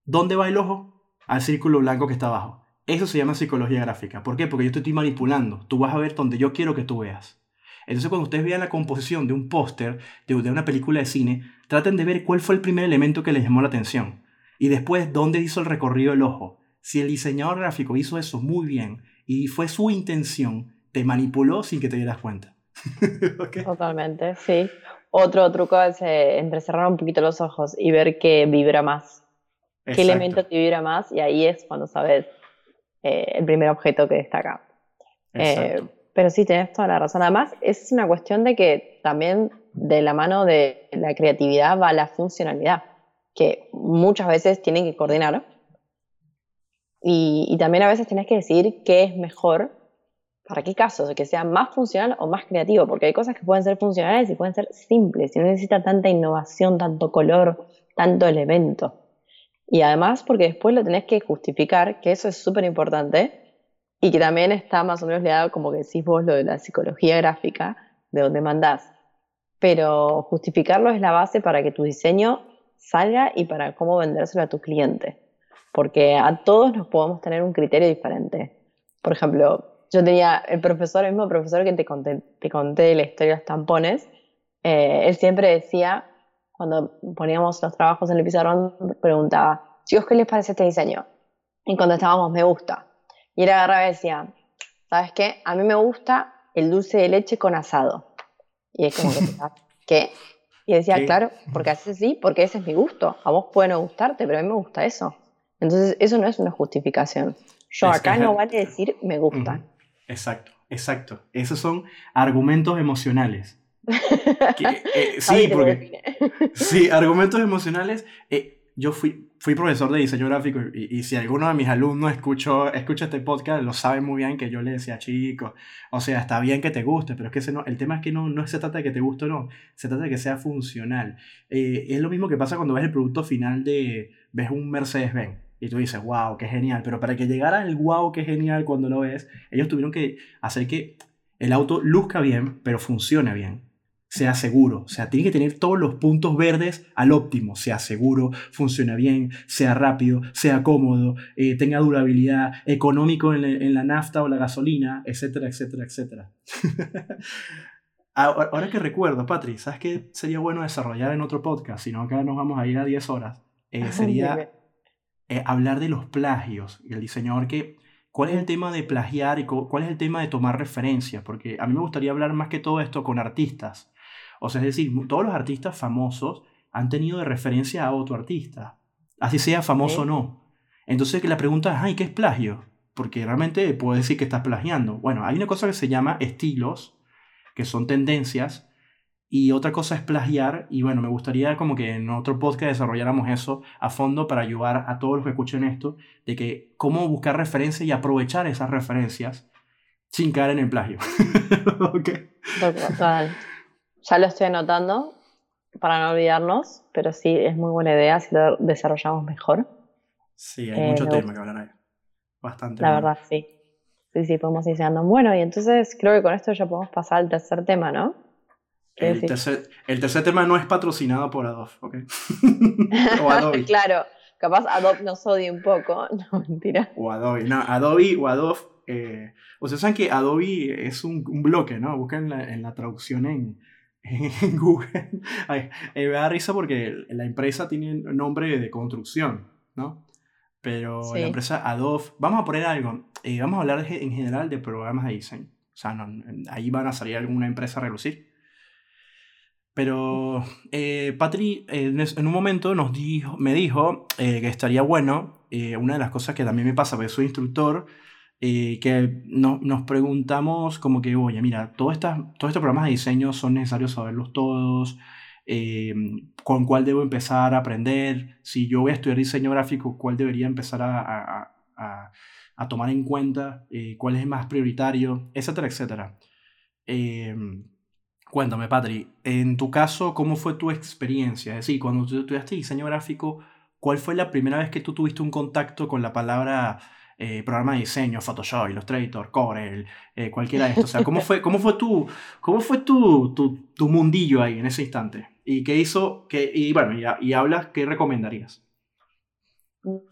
¿Dónde va el ojo? Al círculo blanco que está abajo. Eso se llama psicología gráfica. ¿Por qué? Porque yo te estoy manipulando. Tú vas a ver donde yo quiero que tú veas. Entonces cuando ustedes vean la composición de un póster, de, una película de cine, traten de ver cuál fue el primer elemento que les llamó la atención. Y después dónde hizo el recorrido el ojo. Si el diseñador gráfico hizo eso muy bien y fue su intención, te manipuló sin que te dieras cuenta.
Totalmente, sí. Otro truco es eh, entrecerrar un poquito los ojos y ver qué vibra más qué elemento te vibra más y ahí es cuando sabes eh, el primer objeto que destaca. Eh, pero sí, tienes toda la razón. Además, es una cuestión de que también de la mano de la creatividad va la funcionalidad, que muchas veces tienen que coordinar. Y, y también a veces tienes que decir qué es mejor para qué casos, que sea más funcional o más creativo, porque hay cosas que pueden ser funcionales y pueden ser simples, y no necesita tanta innovación, tanto color, tanto elemento. Y además porque después lo tenés que justificar, que eso es súper importante, y que también está más o menos ligado, como que decís vos, lo de la psicología gráfica, de donde mandás. Pero justificarlo es la base para que tu diseño salga y para cómo vendérselo a tu cliente. Porque a todos nos podemos tener un criterio diferente. Por ejemplo, yo tenía el profesor, el mismo profesor que te conté, te conté la historia de los tampones, eh, él siempre decía, cuando poníamos los trabajos en el pizarrón, preguntaba, chicos, ¿qué les parece este diseño? Y contestábamos, me gusta. Y él agarraba y decía, ¿sabes qué? A mí me gusta el dulce de leche con asado. Y es como que, ¿qué? Y decía, claro, porque así sí, porque ese es mi gusto. A vos puede no gustarte, pero a mí me gusta eso. Entonces, eso no es una justificación. Yo acá no vale decir me gusta.
Exacto, exacto. Esos son argumentos emocionales. Eh, sí, porque, sí, argumentos emocionales. Eh, yo fui, fui profesor de diseño gráfico y, si alguno de mis alumnos escuchó, escucha este podcast, lo sabe muy bien que yo le decía, chicos, o sea, está bien que te guste, pero es que no, el tema es que no, no se trata de que te guste o no, se trata de que sea funcional. Eh, es lo mismo que pasa cuando ves el producto final de, ves un Mercedes-Benz y tú dices, wow, qué genial, pero para que llegara el wow, qué genial cuando lo ves, ellos tuvieron que hacer que el auto luzca bien, pero funcione bien sea seguro. O sea, tiene que tener todos los puntos verdes al óptimo. Sea seguro, funcione bien, sea rápido, sea cómodo, eh, tenga durabilidad, económico en, la nafta o la gasolina, etcétera, etcétera, etcétera. Ahora que recuerdo, Patri, ¿sabes qué sería bueno desarrollar en otro podcast? Si no, acá nos vamos a ir a 10 horas. Eh, sería eh, hablar de los plagios y el diseñador que... ¿Cuál es el tema de plagiar y cuál es el tema de tomar referencias? Porque a mí me gustaría hablar más que todo esto con artistas o sea, es decir, todos los artistas famosos han tenido de referencia a otro artista, así sea famoso o no. Entonces la pregunta es, ay, ¿qué es plagio? Porque realmente puedo decir que estás plagiando. Bueno, hay una cosa que se llama estilos, que son tendencias, y otra cosa es plagiar, y bueno, me gustaría como que en otro podcast desarrolláramos eso a fondo para ayudar a todos los que escuchen esto, de que cómo buscar referencias y aprovechar esas referencias sin caer en el plagio.
okay. Total. Ya lo estoy anotando para no olvidarnos, pero sí es muy buena idea si lo desarrollamos mejor.
Sí, hay mucho eh, tema que hablar ahí. Bastante.
La verdad, sí. Sí, sí, podemos ir llegando. Bueno, y entonces creo que con esto ya podemos pasar al tercer tema, ¿no?
El tercer, el tercer, tema no es patrocinado por Adobe, ¿ok?
o Adobe. claro, capaz Adobe nos odie un poco, no, mentira.
O Adobe, no, Adobe o Adobe. Eh, ustedes saben que Adobe es un, un bloque, ¿no? Buscan en la traducción en, en Google. me da risa porque la empresa tiene nombre de construcción, ¿no? Pero la empresa Adobe, vamos a poner algo, eh, vamos a hablar en general de programas de diseño. O sea, ahí van a salir alguna empresa a relucir. Pero eh, Patri en, un momento nos dijo, me dijo eh, que estaría bueno, eh, una de las cosas que también me pasa, porque soy instructor, eh, que no, nos preguntamos como que, oye, mira, todos estos programas de diseño son necesarios saberlos todos, eh, con cuál debo empezar a aprender, si yo voy a estudiar diseño gráfico, cuál debería empezar a, a, a, tomar en cuenta, eh, cuál es más prioritario, etcétera, etcétera. cuéntame, Patri, en tu caso, ¿cómo fue tu experiencia? Es decir, cuando tú estudiaste diseño gráfico, ¿cuál fue la primera vez que tú tuviste un contacto con la palabra eh, programa de diseño, Photoshop, Illustrator, Corel, eh, cualquiera de estos. O sea, ¿cómo fue, cómo fue, tu, cómo fue tu, tu, tu mundillo ahí en ese instante? ¿Y qué hizo? Que, y bueno, y, y hablas, ¿qué recomendarías?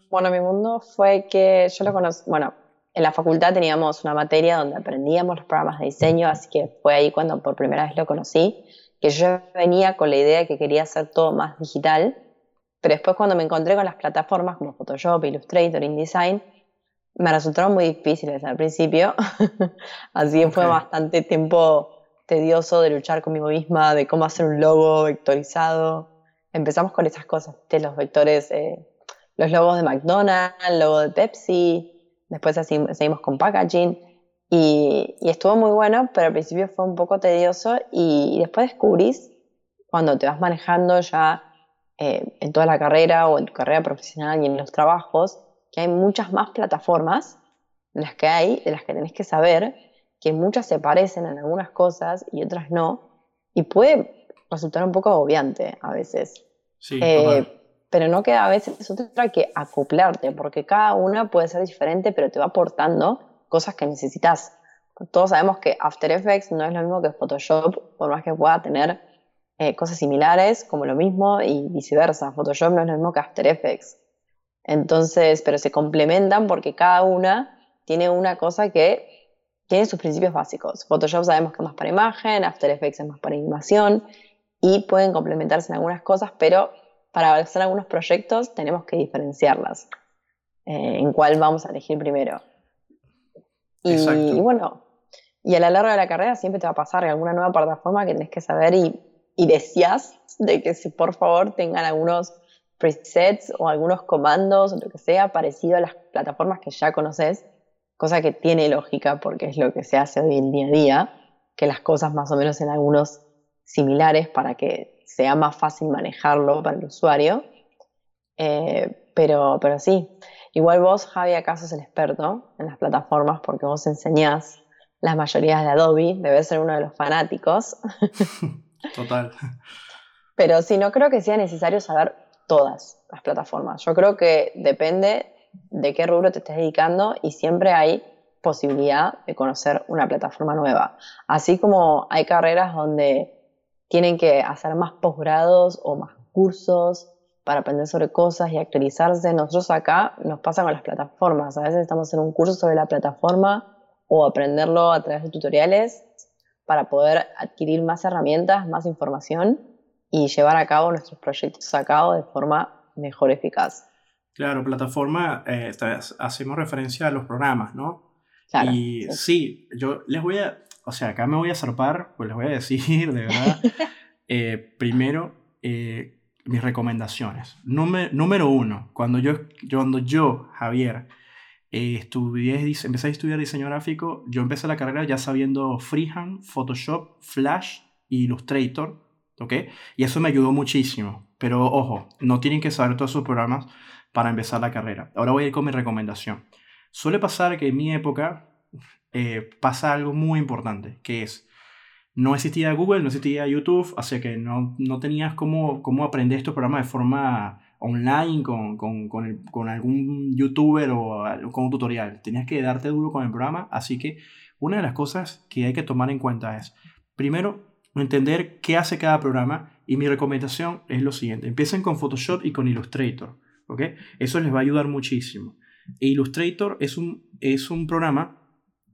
Bueno, mi mundo fue que yo lo conocí, bueno, en la facultad teníamos una materia donde aprendíamos los programas de diseño, así que fue ahí cuando por primera vez lo conocí, que yo venía con la idea de que quería hacer todo más digital, pero después cuando me encontré con las plataformas como Photoshop, Illustrator, InDesign, me resultaron muy difíciles al principio, así que fue bastante tiempo tedioso de luchar conmigo misma, de cómo hacer un logo vectorizado. Empezamos con esas cosas, los vectores, eh, los logos de McDonald's, el logo de Pepsi, después así, seguimos con packaging. Y, y, estuvo muy bueno, pero al principio fue un poco tedioso. Y, después descubrís cuando te vas manejando ya eh, en toda la carrera o en tu carrera profesional y en los trabajos, que hay muchas más plataformas en las que hay, de las que tenés que saber, que muchas se parecen en algunas cosas y otras no, y puede resultar un poco agobiante a veces.
Sí, eh,
pero no queda a veces otra que acoplarte, porque cada una puede ser diferente, pero te va aportando cosas que necesitas. Todos sabemos que After Effects no es lo mismo que Photoshop, por más que pueda tener eh, cosas similares, como lo mismo, y viceversa. Photoshop no es lo mismo que After Effects. Entonces, pero se complementan porque cada una tiene una cosa que tiene sus principios básicos. Photoshop sabemos que es más para imagen, After Effects es más para animación y pueden complementarse en algunas cosas, pero para hacer algunos proyectos tenemos que diferenciarlas. Eh, en cuál vamos a elegir primero. Y, bueno, y a lo largo de la carrera siempre te va a pasar alguna nueva plataforma que tenés que saber y, y decías de que si por favor tengan algunos presets o algunos comandos o lo que sea parecido a las plataformas que ya conoces, cosa que tiene lógica porque es lo que se hace hoy en día a día, que las cosas más o menos en algunos similares para que sea más fácil manejarlo para el usuario. Eh, pero, pero sí, igual vos, Javi, acaso es el experto en las plataformas porque vos enseñás las mayorías de Adobe, debes ser uno de los fanáticos.
Total.
Pero sí, no creo que sea necesario saber todas las plataformas. Yo creo que depende de qué rubro te estés dedicando y siempre hay posibilidad de conocer una plataforma nueva. Así como hay carreras donde tienen que hacer más posgrados o más cursos para aprender sobre cosas y actualizarse. Nosotros acá nos pasa con las plataformas. A veces estamos en un curso sobre la plataforma o aprenderlo a través de tutoriales para poder adquirir más herramientas, más información y llevar a cabo nuestros proyectos a cabo de forma mejor eficaz.
Claro, plataforma, eh, hacemos referencia a los programas, ¿no? Claro, y sí. yo les voy a, o sea, acá me voy a zarpar, pues les voy a decir, de verdad, eh, primero, eh, mis recomendaciones. número uno, cuando yo, cuando yo Javier, estudié, empecé a estudiar diseño gráfico, yo empecé la carrera ya sabiendo Freehand, Photoshop, Flash Illustrator, Y eso me ayudó muchísimo. Pero ojo, no tienen que saber todos esos programas para empezar la carrera. Ahora voy a ir con mi recomendación. Suele pasar que en mi época eh, pasa algo muy importante, que es, no existía Google, no existía YouTube, así que no, no tenías cómo, cómo aprender estos programas de forma online con, con, con, con, algún youtuber o con un tutorial. Tenías que darte duro con el programa, así que una de las cosas que hay que tomar en cuenta es, primero, entender qué hace cada programa y mi recomendación es lo siguiente. Empiecen con Photoshop y con Illustrator. ¿ok? Eso les va a ayudar muchísimo. Illustrator es un, es un programa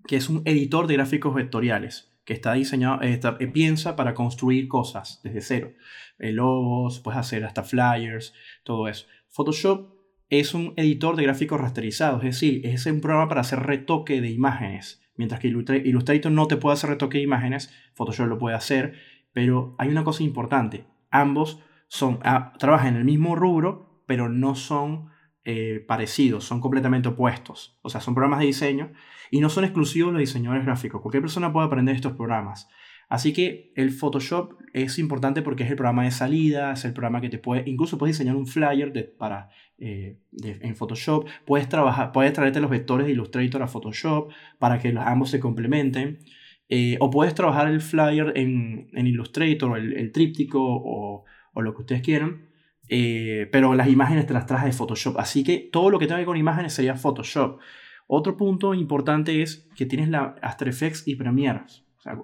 que es un editor de gráficos vectoriales que está diseñado, eh, eh, piensa para construir cosas desde cero. Eh, logos, puedes hacer hasta flyers, todo eso. Photoshop es un editor de gráficos rasterizados, es decir, es un programa para hacer retoque de imágenes. Mientras que Illustrator no te puede hacer retoque de imágenes, Photoshop lo puede hacer, pero hay una cosa importante. Ambos son, ah, trabajan en el mismo rubro, pero no son eh, parecidos, son completamente opuestos. O sea, son programas de diseño y no son exclusivos los diseñadores gráficos. Cualquier persona puede aprender estos programas. Así que el Photoshop es importante porque es el programa de salida, es el programa que te puede, incluso puedes diseñar un flyer para, eh, en Photoshop, puedes trabajar, puedes traerte los vectores de Illustrator a Photoshop para que los, ambos se complementen, eh, o puedes trabajar el flyer en, en Illustrator, el, el tríptico o, lo que ustedes quieran, eh, pero las imágenes te las traes de Photoshop, así que todo lo que tenga que ver con imágenes sería Photoshop. Otro punto importante es que tienes la After Effects y Premiere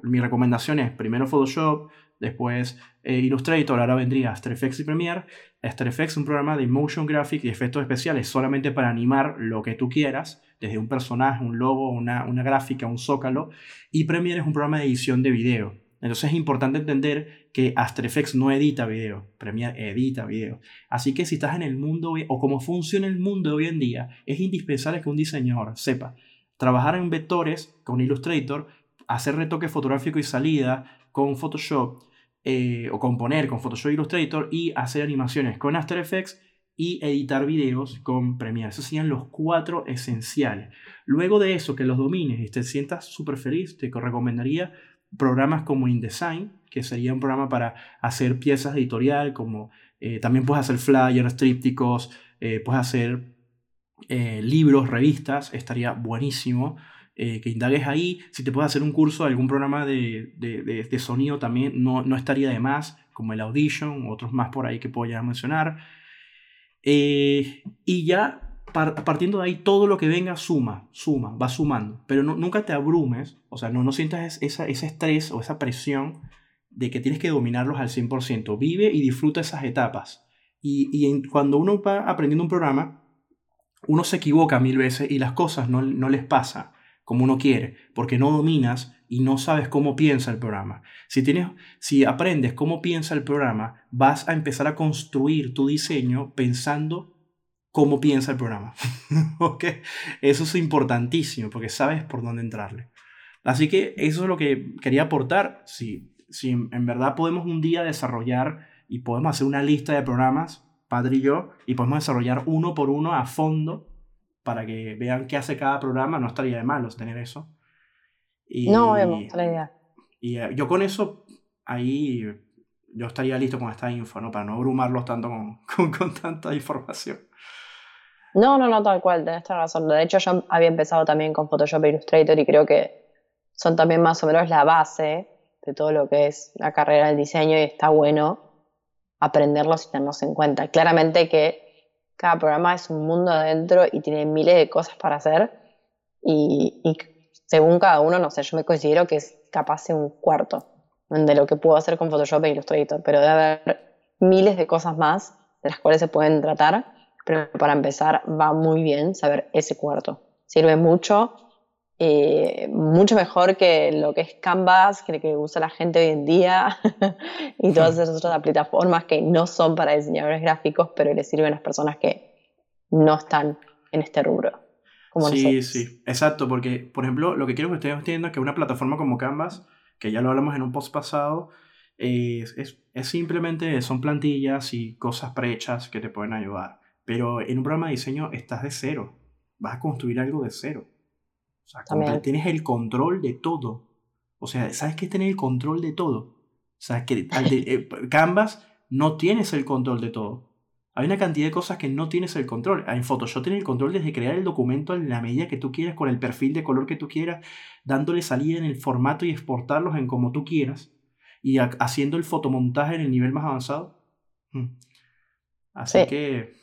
mi recomendación es primero Photoshop, después eh, Illustrator, ahora vendría After Effects y Premiere. After Effects es un programa de motion graphic y efectos especiales solamente para animar lo que tú quieras, desde un personaje, un logo, una, una gráfica, un zócalo. Y Premiere es un programa de edición de video. Entonces es importante entender que After Effects no edita video, Premiere edita video. Así que si estás en el mundo o cómo funciona el mundo hoy en día, es indispensable que un diseñador sepa trabajar en vectores con Illustrator hacer retoque fotográfico y salida con Photoshop eh, o componer con Photoshop Illustrator y hacer animaciones con After Effects y editar videos con Premiere. Esos serían los cuatro esenciales. Luego de eso, que los domines y te sientas súper feliz, te recomendaría programas como InDesign, que sería un programa para hacer piezas editorial, como eh, también puedes hacer flyers, trípticos, eh, puedes hacer libros, revistas, estaría buenísimo. Eh, que indagues ahí. Si te puedes hacer un curso de algún programa de, de, sonido también no, no, estaría de más, como el Audition, otros más por ahí que puedo ya mencionar. Eh, y ya partiendo de ahí, todo lo que venga suma, suma, va sumando. Pero nunca te abrumes, o sea, no, no sientas esa, ese estrés o esa presión de que tienes que dominarlos al 100%. Vive y disfruta esas etapas. Y, y cuando uno va aprendiendo un programa, uno se equivoca mil veces y las cosas no, no les pasa como uno quiere, porque no dominas y no sabes cómo piensa el programa. Si, tienes, si aprendes cómo piensa el programa, vas a empezar a construir tu diseño pensando cómo piensa el programa. ¿Ok? Eso es importantísimo porque sabes por dónde entrarle. Así que eso es lo que quería aportar. Si, si en verdad podemos un día desarrollar y podemos hacer una lista de programas, Padre y yo, y podemos desarrollar uno por uno a fondo para que vean qué hace cada programa, no estaría de malos tener eso.
Y, no, vemos la idea.
Y eh, yo con eso, ahí yo estaría listo con esta info, ¿no? Para no abrumarlos tanto con, con, tanta información.
No, no, no, tal cual, tenés razón. De hecho, yo había empezado también con Photoshop e Illustrator y creo que son también más o menos la base de todo lo que es la carrera del diseño y está bueno aprenderlos y tenerlos en cuenta. Claramente que cada programa es un mundo adentro y tiene miles de cosas para hacer y, según cada uno, no sé, yo me considero que es capaz de un cuarto de lo que puedo hacer con Photoshop e Illustrator, pero debe haber miles de cosas más de las cuales se pueden tratar, pero para empezar va muy bien saber ese cuarto. Sirve mucho eh, mucho mejor que lo que es Canvas, que, que usa la gente hoy en día y todas esas otras plataformas que no son para diseñadores gráficos, pero le sirven a las personas que no están en este rubro.
Como sí, sí, exacto, porque por ejemplo, lo que quiero que ustedes entiendan es que una plataforma como Canvas, que ya lo hablamos en un post pasado, es, es, es simplemente, son plantillas y cosas prehechas que te pueden ayudar. Pero en un programa de diseño estás de cero, vas a construir algo de cero. O sea, tienes el control de todo. O sea, ¿sabes qué es tener el control de todo? O sea, que eh, Canvas no tienes el control de todo. Hay una cantidad de cosas que no tienes el control. En Photoshop tienes el control desde crear el documento en la medida que tú quieras, con el perfil de color que tú quieras, dándole salida en el formato y exportarlos en como tú quieras, y haciendo el fotomontaje en el nivel más avanzado. Hmm. Así que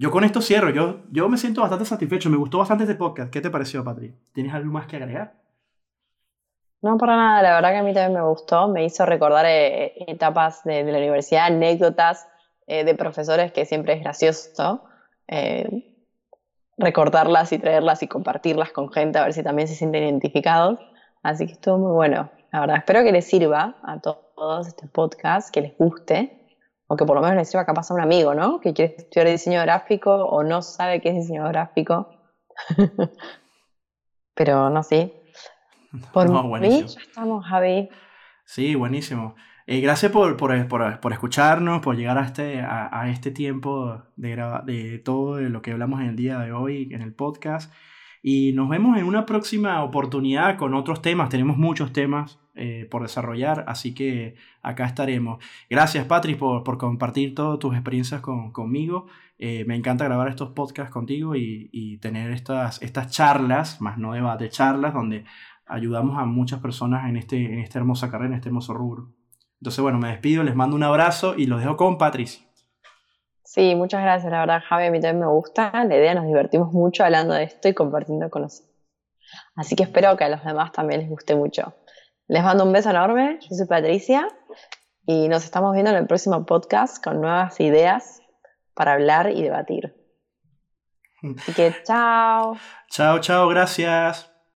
yo con esto cierro. Yo, yo me siento bastante satisfecho. Me gustó bastante este podcast. ¿Qué te pareció, Patri? ¿Tienes algo más que agregar?
No, para nada. La verdad que a mí también me gustó. Me hizo recordar eh, etapas de, la universidad, anécdotas eh, de profesores que siempre es gracioso eh, recordarlas y traerlas y compartirlas con gente a ver si también se sienten identificados. Así que estuvo muy bueno. La verdad, espero que les sirva a todos este podcast, que les guste o que por lo menos le sirva capaz a un amigo, ¿no? Que quiere estudiar diseño gráfico o no sabe qué es diseño gráfico. Pero no, sí. Por no, mí ya estamos, Javi.
Sí, buenísimo. Eh, gracias por, por, por, por, escucharnos, por llegar a este, a, este tiempo de, de todo lo que hablamos en el día de hoy en el podcast. Y nos vemos en una próxima oportunidad con otros temas. Tenemos muchos temas eh, por desarrollar, así que acá estaremos. Gracias, Patrick, por, compartir todas tus experiencias con, conmigo. Eh, me encanta grabar estos podcasts contigo y, y, tener estas, estas charlas, más no debate, charlas, donde ayudamos a muchas personas en, este, en esta hermosa carrera, en este hermoso rubro. Entonces, bueno, me despido, les mando un abrazo y los dejo con Patricia.
Sí, muchas gracias, la verdad, Javi, a mí también me gusta la idea, nos divertimos mucho hablando de esto y compartiendo con nosotros. Así que espero que a los demás también les guste mucho. Les mando un beso enorme, yo soy Patricia y nos estamos viendo en el próximo podcast con nuevas ideas para hablar y debatir. Así que chao.
Chao, chao, gracias.